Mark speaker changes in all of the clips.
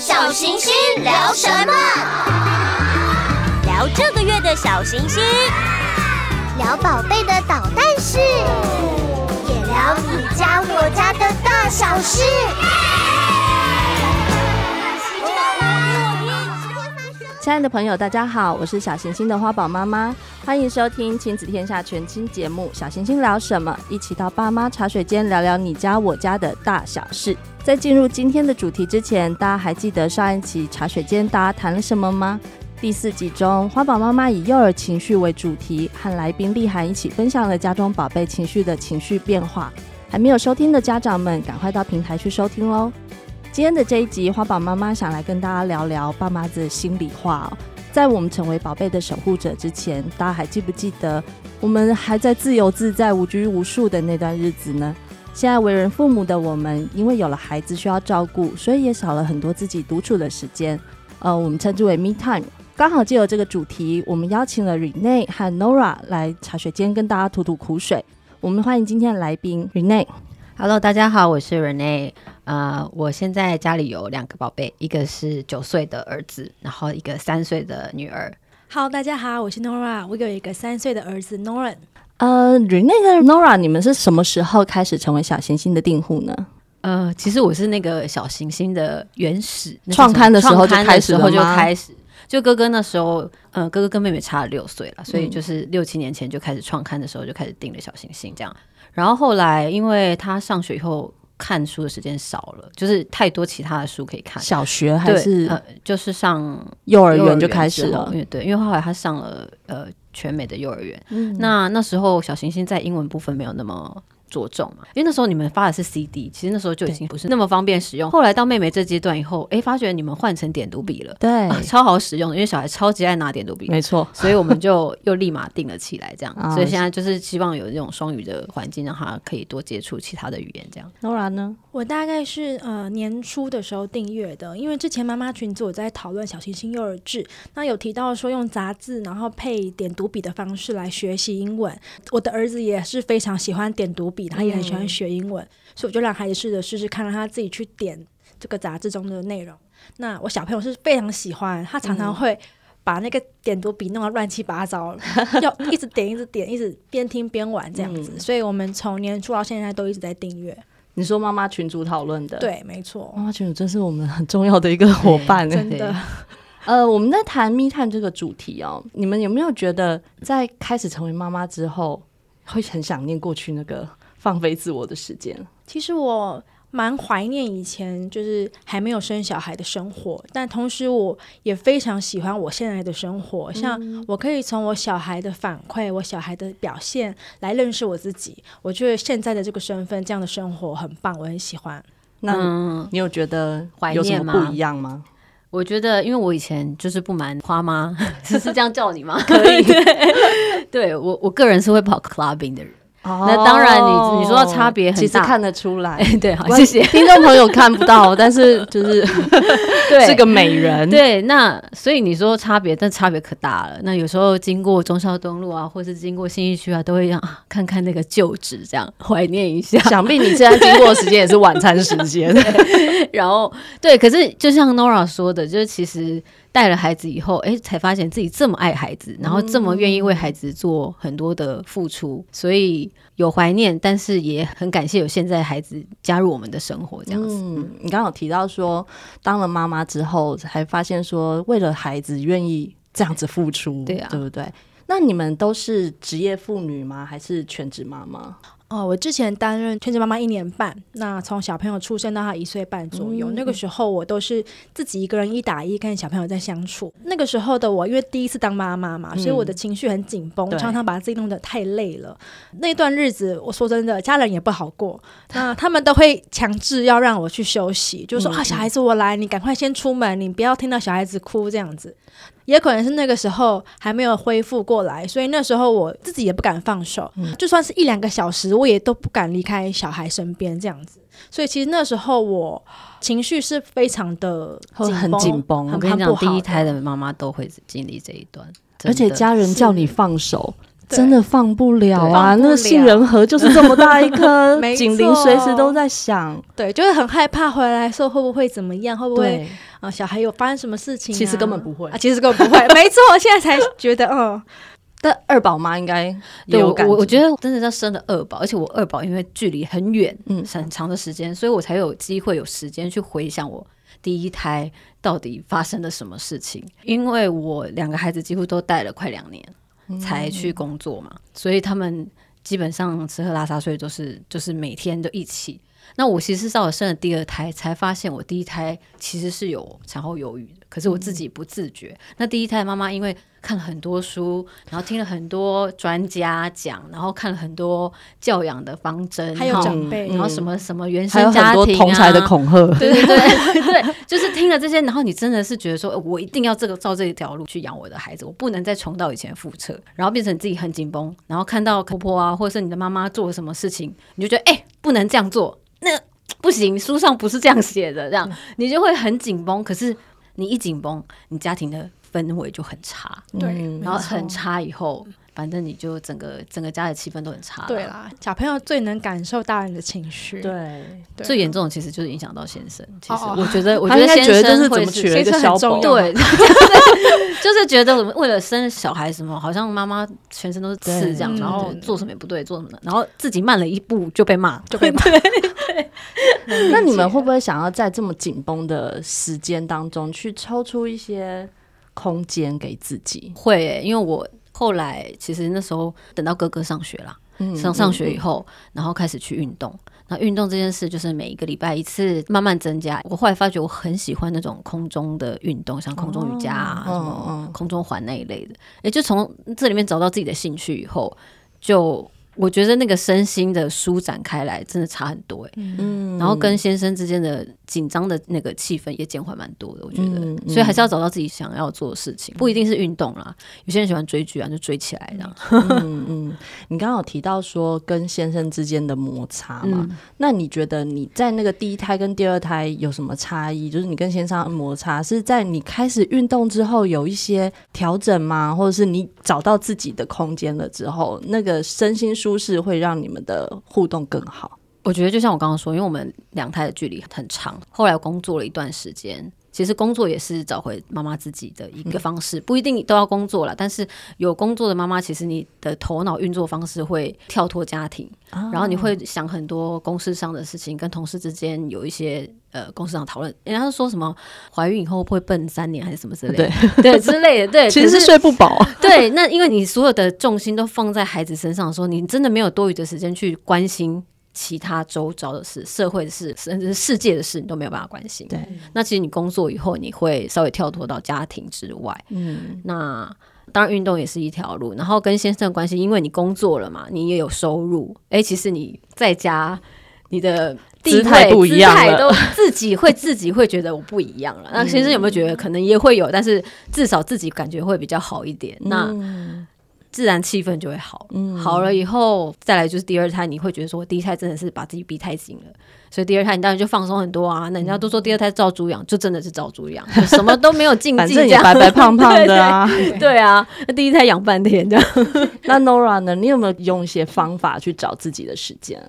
Speaker 1: 小行星聊什么？
Speaker 2: 聊这个月的小行星，
Speaker 1: 聊宝贝的捣蛋事，也聊你家我家的大小事。
Speaker 3: 亲爱的朋友，大家好，我是小行星的花宝妈妈，欢迎收听亲子天下全新节目《小行星聊什么》，一起到爸妈茶水间聊聊你家我家的大小事。在进入今天的主题之前，大家还记得上一期茶水间大家谈了什么吗？第四集中，花宝妈妈以幼儿情绪为主题，和来宾丽涵一起分享了家中宝贝情绪的情绪变化。还没有收听的家长们，赶快到平台去收听喽！今天的这一集，花宝妈妈想来跟大家聊聊爸妈的心里话。在我们成为宝贝的守护者之前，大家还记不记得我们还在自由自在、无拘无束的那段日子呢？现在为人父母的我们，因为有了孩子需要照顾，所以也少了很多自己独处的时间。呃，我们称之为 me time。刚好借由这个主题，我们邀请了 Renee 和 Nora 来茶水间跟大家吐吐苦水。我们欢迎今天的来宾 Renee。
Speaker 4: Hello，大家好，我是 Renee。呃，我现在家里有两个宝贝，一个是九岁的儿子，然后一个三岁的女儿。
Speaker 5: 好，大家好，我是 Nora，我有一个三岁的儿子 Noran。
Speaker 3: 呃，Renee 和 Nora，你们是什么时候开始成为小行星的订户呢？
Speaker 4: 呃，其实我是那个小行星的原始
Speaker 3: 创刊的时候就开始了吗？
Speaker 4: 就开始，就哥哥那时候，嗯、呃，哥哥跟妹妹差了六岁了，所以就是六七年前就开始创刊的时候就开始订了小行星这样。然后后来，因为他上学以后看书的时间少了，就是太多其他的书可以看。
Speaker 3: 小学还是
Speaker 4: 呃，就是上
Speaker 3: 幼儿园就开始了。
Speaker 4: 因为对，因为后来他上了呃全美的幼儿园。嗯，那那时候小行星在英文部分没有那么。着重嘛，因为那时候你们发的是 CD，其实那时候就已经不是那么方便使用。后来到妹妹这阶段以后，哎，发觉你们换成点读笔了，
Speaker 3: 对、
Speaker 4: 啊，超好使用的，因为小孩超级爱拿点读笔，
Speaker 3: 没错，
Speaker 4: 所以我们就又立马定了起来，这样。哦、所以现在就是希望有这种双语的环境，让他可以多接触其他的语言，这样。
Speaker 3: Nora 呢？
Speaker 5: 我大概是呃年初的时候订阅的，因为之前妈妈群组我在讨论小行星幼儿制，那有提到说用杂志然后配点读笔的方式来学习英文。我的儿子也是非常喜欢点读笔，他也很喜欢学。英文，所以我就让孩子试着试试看，让他自己去点这个杂志中的内容。那我小朋友是非常喜欢，他常常会把那个点读笔弄得乱七八糟，要一直点，一直点，一直边听边玩这样子。所以我们从年初到现在都一直在订阅。
Speaker 3: 你说妈妈群主讨论的，
Speaker 5: 对，没错，
Speaker 3: 妈妈群主真是我们很重要的一个 伙伴，
Speaker 5: 真的。
Speaker 3: 呃，我们在谈密探这个主题哦，你们有没有觉得在开始成为妈妈之后，会很想念过去那个？放飞自我的时间，
Speaker 5: 其实我蛮怀念以前就是还没有生小孩的生活，但同时我也非常喜欢我现在的生活。像我可以从我小孩的反馈、我小孩的表现来认识我自己。我觉得现在的这个身份、这样的生活很棒，我很喜欢。
Speaker 3: 那你有觉得怀念吗不一样吗？
Speaker 4: 我觉得，因为我以前就是不瞒花妈，是 是这样叫你吗？
Speaker 3: 可以。
Speaker 4: 对我，我个人是会跑 clubbing 的人。哦、那当然你，你你说到差别很大，
Speaker 3: 其实看得出来。
Speaker 4: 欸、对，好，谢谢
Speaker 3: 听众朋友看不到，但是就 是对，是个美人。
Speaker 4: 对，那所以你说差别，但差别可大了。那有时候经过中孝东路啊，或是经过信义区啊，都会让啊看看那个旧址，这样 怀念一下。
Speaker 3: 想必你现在经过的时间也是晚餐时间。
Speaker 4: 然后对，可是就像 Nora 说的，就是其实。带了孩子以后，哎，才发现自己这么爱孩子，然后这么愿意为孩子做很多的付出，嗯、所以有怀念，但是也很感谢有现在孩子加入我们的生活这样子。
Speaker 3: 嗯，你刚刚有提到说，当了妈妈之后，才发现说，为了孩子愿意这样子付出，对啊，对不对？那你们都是职业妇女吗？还是全职妈妈？
Speaker 5: 哦，我之前担任全职妈妈一年半，那从小朋友出生到他一岁半左右，嗯，那个时候我都是自己一个人一打一跟小朋友在相处。那个时候的我，因为第一次当妈妈嘛，所以我的情绪很紧绷，嗯，常常把自己弄得太累了。那段日子，我说真的，家人也不好过，那他们都会强制要让我去休息，就是说啊，小孩子我来，你赶快先出门，你不要听到小孩子哭这样子。也可能是那个时候还没有恢复过来，所以那时候我自己也不敢放手，嗯、就算是一两个小时，我也都不敢离开小孩身边这样子。所以其实那时候我情绪是非常的紧
Speaker 3: 很紧绷。
Speaker 4: 我跟你讲，第一胎的妈妈都会经历这一段，
Speaker 3: 而且家人叫你放手，真的放不了啊！
Speaker 5: 对
Speaker 3: 那个杏仁核就是这么大一
Speaker 5: 颗，没
Speaker 3: 警铃随时都在响。
Speaker 5: 对，就是很害怕回来时候会不会怎么样，会不
Speaker 3: 会，
Speaker 5: 啊、呃、小孩有发生什么事情、啊？
Speaker 3: 其实根本不会
Speaker 5: 啊，其实根本不会，没错，现在才觉得，嗯，
Speaker 3: 但二宝妈应该
Speaker 4: 对我
Speaker 3: 有感觉
Speaker 4: 我我觉得真的要生了二宝，而且我二宝因为距离很远，
Speaker 3: 嗯
Speaker 4: 嗯，很长的时间，所以我才有机会有时间去回想我第一胎到底发生了什么事情。因为我两个孩子几乎都带了快两年。才去工作嘛，所以他们基本上吃喝拉撒睡都是就是每天都一起。那我其实是到我生了第二胎，才发现我第一胎其实是有产后忧郁的，可是我自己不自觉。嗯、那第一胎妈妈因为看了很多书，然后听了很多专家讲，然后看了很多教养的方针，
Speaker 5: 还有长辈，
Speaker 4: 然后什么什么原生家庭啊，
Speaker 3: 还有很多同才的恐吓，
Speaker 4: 对 对对对，就是听了这些，然后你真的是觉得说，我一定要这个照这一条路去养我的孩子，我不能再重蹈以前覆辙，然后变成自己很紧绷，然后看到婆婆啊，或者是你的妈妈做了什么事情，你就觉得哎、欸，不能这样做。那 不行，书上不是这样写的，这样你就会很紧绷。可是你一紧绷，你家庭的氛围就很差，
Speaker 5: 对，
Speaker 4: 然后很差以后，反正你就整个整个家的气氛都很差。
Speaker 5: 对啦，小朋友最能感受大人的情绪，
Speaker 3: 对，
Speaker 4: 最严重的其实就是影响到先生。其实
Speaker 5: 哦
Speaker 4: 我觉得，我
Speaker 3: 觉
Speaker 4: 觉得先生
Speaker 3: 就是怎么娶了一个小宝，
Speaker 4: 对，就是觉得我们为了生小孩什么，好像妈妈全身都是刺这样，然后做什么也不对，做什么，然后自己慢了一步就被骂，就被骂。
Speaker 3: 那你们会不会想要在这么紧绷的时间当中，去抽出一些空间给自己？
Speaker 4: 会、欸，因为我后来其实那时候等到哥哥上学啦，
Speaker 3: 嗯、
Speaker 4: 上上学以后，然后开始去运动。那运动这件事，就是每一个礼拜一次，慢慢增加。我后来发觉我很喜欢那种空中的运动，像空中瑜伽啊，哦、什么空中环那一类的。也、欸、就从这里面找到自己的兴趣以后，就。我觉得那个身心的舒展开来，真的差很多哎、欸。嗯，然后跟先生之间的紧张的那个气氛也减缓蛮多的，我觉得。嗯嗯、所以还是要找到自己想要做的事情，不一定是运动啦。有些人喜欢追剧啊，就追起来这样。
Speaker 3: 嗯嗯。你刚刚有提到说跟先生之间的摩擦嘛？
Speaker 4: 嗯、
Speaker 3: 那你觉得你在那个第一胎跟第二胎有什么差异？就是你跟先生的摩擦是在你开始运动之后有一些调整吗？或者是你找到自己的空间了之后，那个身心舒适会让你们的互动更好。
Speaker 4: 我觉得就像我刚刚说，因为我们两胎的距离很长，后来工作了一段时间，其实工作也是找回妈妈自己的一个方式，不一定都要工作了。但是有工作的妈妈，其实你的头脑运作方式会跳脱家庭，然后你会想很多公事上的事情，跟同事之间有一些呃公司上讨论。人家说什么怀孕以后会笨三年还是什么之类的，对对之类的，对，
Speaker 3: 其实是睡不饱。
Speaker 4: 对，那因为你所有的重心都放在孩子身上的时候，你真的没有多余的时间去关心。其他周遭的事、社会的事，甚至是世界的事，你都没有办法关心。
Speaker 3: 对，
Speaker 4: 那其实你工作以后，你会稍微跳脱到家庭之外。嗯，那当然运动也是一条路。然后跟先生的关系，因为你工作了嘛，你也有收入。哎、欸，其实你在家，你的
Speaker 3: 姿态不一样了，
Speaker 4: 都自己会自己会觉得我不一样了。那先生有没有觉得可能也会有？但是至少自己感觉会比较好一点。那。嗯自然气氛就会好，嗯，好了以后再来就是第二胎，你会觉得说第一胎真的是把自己逼太紧了，所以第二胎你当然就放松很多啊。那人家都说第二胎照猪养，就真的是照猪养，什么都没有禁忌，
Speaker 3: 反正也白白胖胖的啊，
Speaker 4: 对，对，对啊。那第一胎养半天这样，
Speaker 3: 那 Nora 呢？你有没有用一些方法去找自己的时间？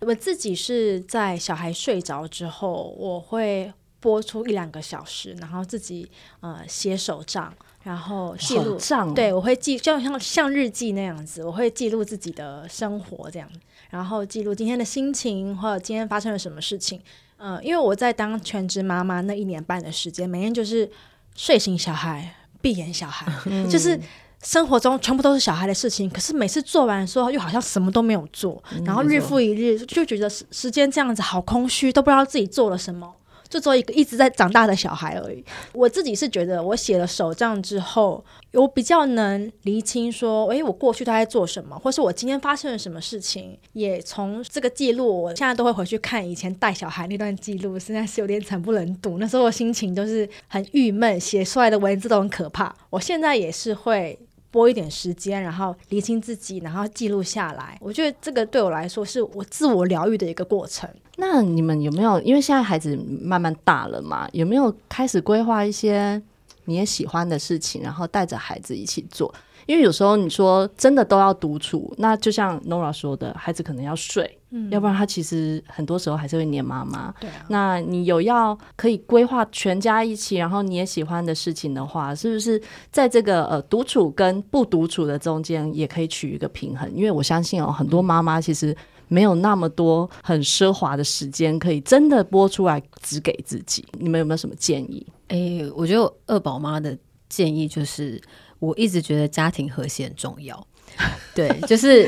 Speaker 5: 我自己是在小孩睡着之后，我会播出一两个小时，然后自己呃写手账。然后记录，
Speaker 3: 帐
Speaker 5: 对，我会记，就像像日记那样子，我会记录自己的生活这样，然后记录今天的心情，或者今天发生了什么事情。嗯、呃，因为我在当全职妈妈那一年半的时间，每天就是睡醒小孩，闭眼小孩，嗯、就是生活中全部都是小孩的事情。可是每次做完的时候，又好像什么都没有做，然后日复一日，就觉得时时间这样子好空虚，都不知道自己做了什么。就做一个一直在长大的小孩而已。我自己是觉得，我写了手账之后，我比较能厘清说，诶，我过去都在做什么，或是我今天发生了什么事情。也从这个记录，我现在都会回去看以前带小孩那段记录，实在是有点惨不忍睹。那时候我心情都是很郁闷，写出来的文字都很可怕。我现在也是会。拨一点时间，然后理清自己，然后记录下来。我觉得这个对我来说是我自我疗愈的一个过程。
Speaker 3: 那你们有没有？因为现在孩子慢慢大了嘛，有没有开始规划一些你也喜欢的事情，然后带着孩子一起做。因为有时候你说真的都要独处，那就像 Nora 说的，孩子可能要睡，嗯，要不然他其实很多时候还是会黏妈妈。
Speaker 5: 对啊，
Speaker 3: 那你有要可以规划全家一起，然后你也喜欢的事情的话，是不是在这个呃独处跟不独处的中间也可以取一个平衡？因为我相信哦，很多妈妈其实没有那么多很奢华的时间可以真的播出来只给自己。你们有没有什么建议？
Speaker 4: 哎、欸，我觉得二宝妈的建议就是。我一直觉得家庭和谐很重要，对，就是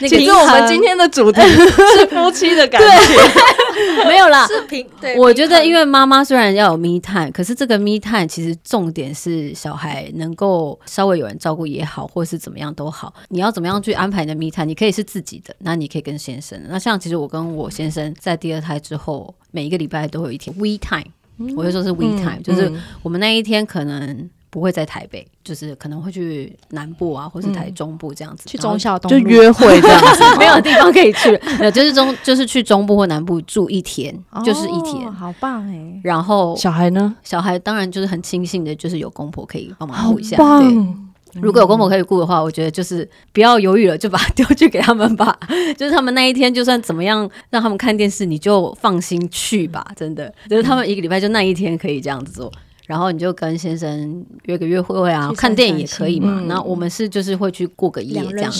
Speaker 4: 那个。
Speaker 3: 其实我们今天的主题 是夫妻的感觉，
Speaker 4: 没有啦。
Speaker 5: 视频，对，
Speaker 4: 我觉得因为妈妈虽然要有 me time，可是这个 me time 其实重点是小孩能够稍微有人照顾也好，或是怎么样都好。你要怎么样去安排你的 me time？你可以是自己的，那你可以跟先生。那像其实我跟我先生在第二胎之后，每一个礼拜都有一天 we time，我就说是 we time，嗯，就是我们那一天可能。不会在台北，就是可能会去南部啊，或是台中部这样子，
Speaker 5: 嗯、去中校东
Speaker 3: 就约会这样子，
Speaker 4: 没有地方可以去，就是中就是去中部或南部住一天，哦、就是一天，
Speaker 5: 好棒哎。
Speaker 4: 然后
Speaker 3: 小孩呢？
Speaker 4: 小孩当然就是很庆幸的，就是有公婆可以帮忙顾一下。
Speaker 3: 棒
Speaker 4: 对，如果有公婆可以顾的话，我觉得就是不要犹豫了，就把它丢去给他们吧。就是他们那一天就算怎么样让他们看电视，你就放心去吧。真的，就是他们一个礼拜就那一天可以这样子做。然后你就跟先生约个约会啊，看电影也可以嘛。那、嗯、我们是就是会去过个夜
Speaker 5: 这样。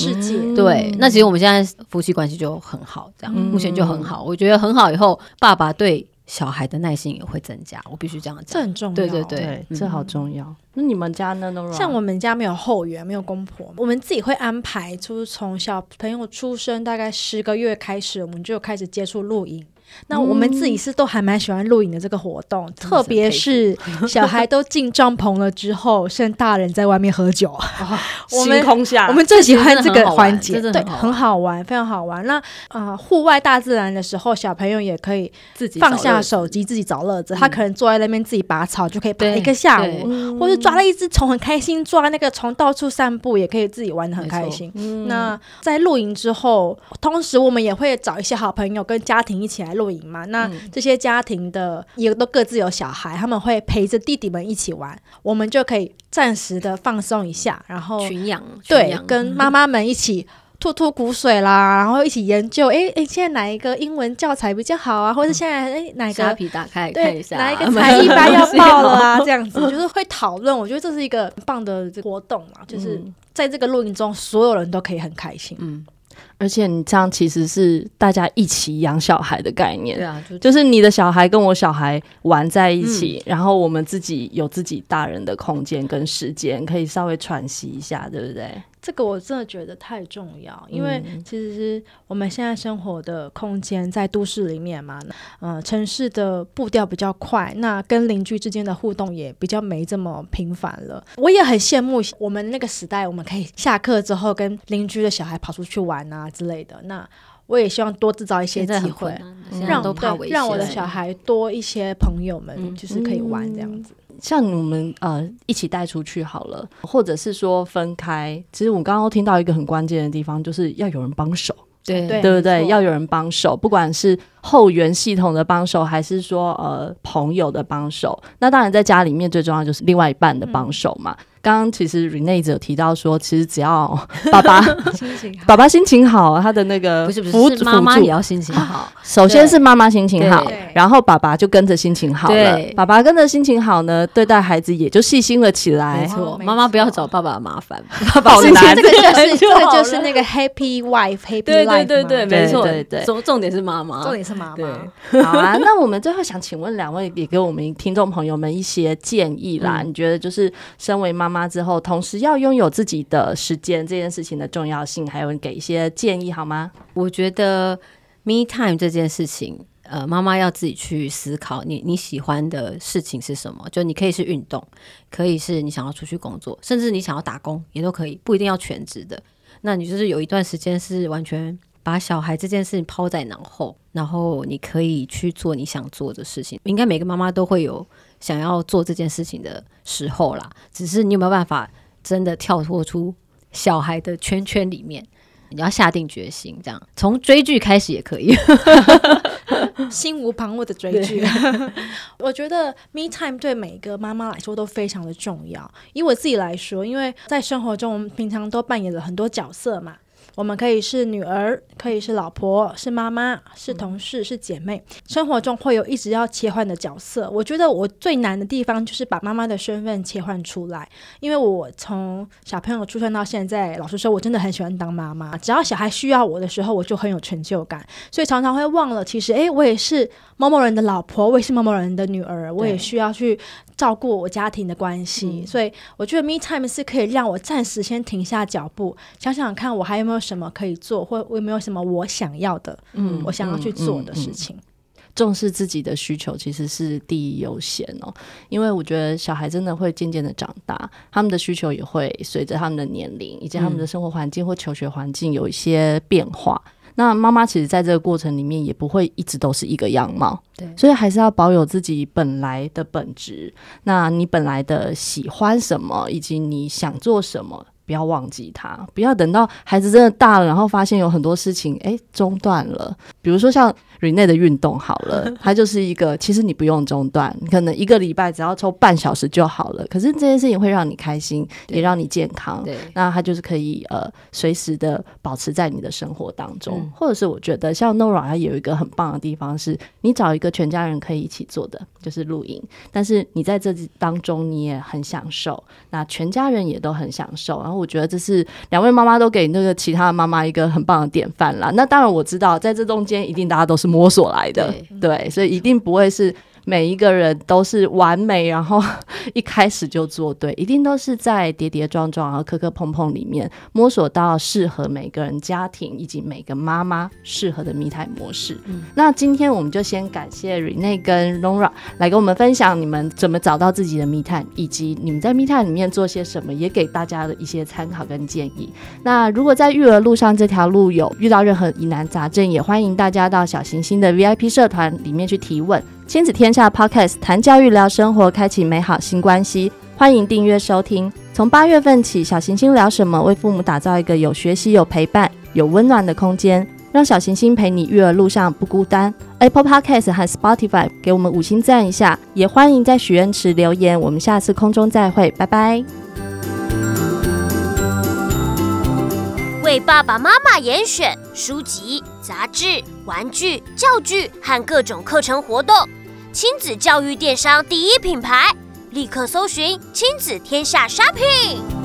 Speaker 4: 对，那其实我们现在夫妻关系就很好，这样、嗯、目前就很好。我觉得很好，以后爸爸对小孩的耐心也会增加。我必须这样讲，
Speaker 5: 这很重要。
Speaker 4: 对对对，
Speaker 3: 对这好重要。那你们家呢？
Speaker 5: 像我们家没有后援，没有公婆，我们自己会安排。就是从小朋友出生大概十个月开始，我们就开始接触露营。那我们自己是都还蛮喜欢露营的这个活动，嗯、特别是 小孩都进帐篷了之后，剩大人在外面喝酒，哦、我们
Speaker 3: 星空下，
Speaker 5: 我们最喜欢这个环节，对，很好玩，非常好玩。那啊，户、呃、外大自然的时候，小朋友也可以自己放下手机，自己找乐子。他可能坐在那边自己拔草，就可以拔一个下午，或者抓了一只虫很开心，抓那个虫到处散步，也可以自己玩的很开心。那在露营之后，同时我们也会找一些好朋友跟家庭一起来。露营嘛，那这些家庭的也都各自有小孩，他们会陪着弟弟们一起玩，我们就可以暂时的放松一下，然后
Speaker 4: 群养，
Speaker 5: 对，跟妈妈们一起吐吐苦水啦，然后一起研究，哎哎，现在哪一个英文教材比较好啊？或者现在哎哪个虾
Speaker 4: 皮打开看一下，
Speaker 5: 哪一个 才艺班要报了啊？这样子 就是会讨论，我觉得这是一个很棒的活动嘛，就是在这个露营中，所有人都可以很开心，嗯。
Speaker 3: 而且你这样其实是大家一起养小孩的概念，对啊，就，就是你的小孩跟我小孩玩在一起，嗯，然后我们自己有自己大人的空间跟时间，可以稍微喘息一下，对不对？
Speaker 5: 这个我真的觉得太重要，因为其实是我们现在生活的空间在都市里面嘛，嗯、呃，城市的步调比较快，那跟邻居之间的互动也比较没这么频繁了。我也很羡慕我们那个时代，我们可以下课之后跟邻居的小孩跑出去玩啊之类的。那我也希望多制造一些机会，让让我的小孩多一些朋友们，就是可以玩这样子。嗯
Speaker 3: 像你们呃一起带出去好了，或者是说分开。其实我刚刚听到一个很关键的地方，就是要有人帮手，
Speaker 5: 对
Speaker 3: 对不对？要有人帮手，不管是后援系统的帮手，还是说呃朋友的帮手。那当然在家里面最重要就是另外一半的帮手嘛。嗯刚刚其实 Renee 有提到说，其实只要 爸爸心情好，爸爸心情好，他的那个
Speaker 4: 不是不是妈妈也要心情好。
Speaker 3: 首先是妈妈心情好，然后爸爸就跟着心情好了。爸爸跟着心情好呢，对待孩子也就细心了起来。
Speaker 4: 没错，妈妈不要找爸爸麻烦，
Speaker 5: 爸爸心情这个就是这个就是那个 Happy Wife Happy Life。
Speaker 4: 对对对对，没错对对。重重点是妈妈，
Speaker 5: 重点是妈妈。
Speaker 3: 好啊，那我们最后想请问两位，也给我们听众朋友们一些建议啦。你觉得就是身为妈妈。妈之后，同时要拥有自己的时间这件事情的重要性，还有给一些建议好吗？
Speaker 4: 我觉得 me time 这件事情，呃，妈妈要自己去思考你，你你喜欢的事情是什么？就你可以是运动，可以是你想要出去工作，甚至你想要打工也都可以，不一定要全职的。那你就是有一段时间是完全把小孩这件事情抛在脑后，然后你可以去做你想做的事情。应该每个妈妈都会有。想要做这件事情的时候啦，只是你有没有办法真的跳脱出小孩的圈圈里面？你要下定决心，这样从追剧开始也可以。
Speaker 5: 心无旁骛的追剧。我觉得 me time 对每个妈妈来说都非常的重要。以我自己来说，因为在生活中我们平常都扮演了很多角色嘛。我们可以是女儿，可以是老婆，是妈妈，是同事，是姐妹。生活中会有一直要切换的角色。我觉得我最难的地方就是把妈妈的身份切换出来，因为我从小朋友出生到现在，老实说，我真的很喜欢当妈妈。只要小孩需要我的时候，我就很有成就感，所以常常会忘了，其实，诶，我也是某某人的老婆，我也是某某人的女儿，我也需要去照顾我家庭的关系。所以，我觉得 me time 是可以让我暂时先停下脚步，想想看我还有没有什么可以做，或有没有什么我想要的，嗯，我想要去做的事情。
Speaker 3: 嗯嗯嗯、重视自己的需求其实是第一优先哦，因为我觉得小孩真的会渐渐的长大，他们的需求也会随着他们的年龄以及他们的生活环境或求学环境有一些变化。嗯、那妈妈其实在这个过程里面也不会一直都是一个样貌，对，所以还是要保有自己本来的本质。那你本来的喜欢什么，以及你想做什么。不要忘记他，不要等到孩子真的大了，然后发现有很多事情哎中断了。比如说像 Rene 的运动好了，它就是一个其实你不用中断，你可能一个礼拜只要抽半小时就好了。可是这件事情会让你开心，也让你健康。对，那它就是可以呃随时的保持在你的生活当中。嗯、或者是我觉得像 Nora 它有一个很棒的地方是，你找一个全家人可以一起做的，就是露营。但是你在这当中你也很享受，那全家人也都很享受，然后。我觉得这是两位妈妈都给那个其他的妈妈一个很棒的典范啦。那当然我知道，在这中间一定大家都是摸索来的，对，对，所以一定不会是。每一个人都是完美，然后 一开始就做对，一定都是在跌跌撞撞和磕磕碰碰里面摸索到适合每个人家庭以及每个妈妈适合的密探模式。嗯，那今天我们就先感谢 Rene 跟 Nora 来跟我们分享你们怎么找到自己的密探以及你们在密探里面做些什么，也给大家的一些参考跟建议。那如果在育儿路上这条路有遇到任何疑难杂症，也欢迎大家到小行星的 VIP 社团里面去提问。亲子天下 Podcast 谈教育聊生活，开启美好新关系。欢迎订阅收听。从八月份起，小行星聊什么为父母打造一个有学习、有陪伴、有温暖的空间，让小行星陪你育儿路上不孤单。Apple Podcast 和 Spotify 给我们五星赞一下，也欢迎在许愿池留言。我们下次空中再会，拜拜。
Speaker 2: 为爸爸妈妈严选书籍、杂志、玩具、教具和各种课程活动。亲子教育电商第一品牌，立刻搜寻亲子天下 Shopping。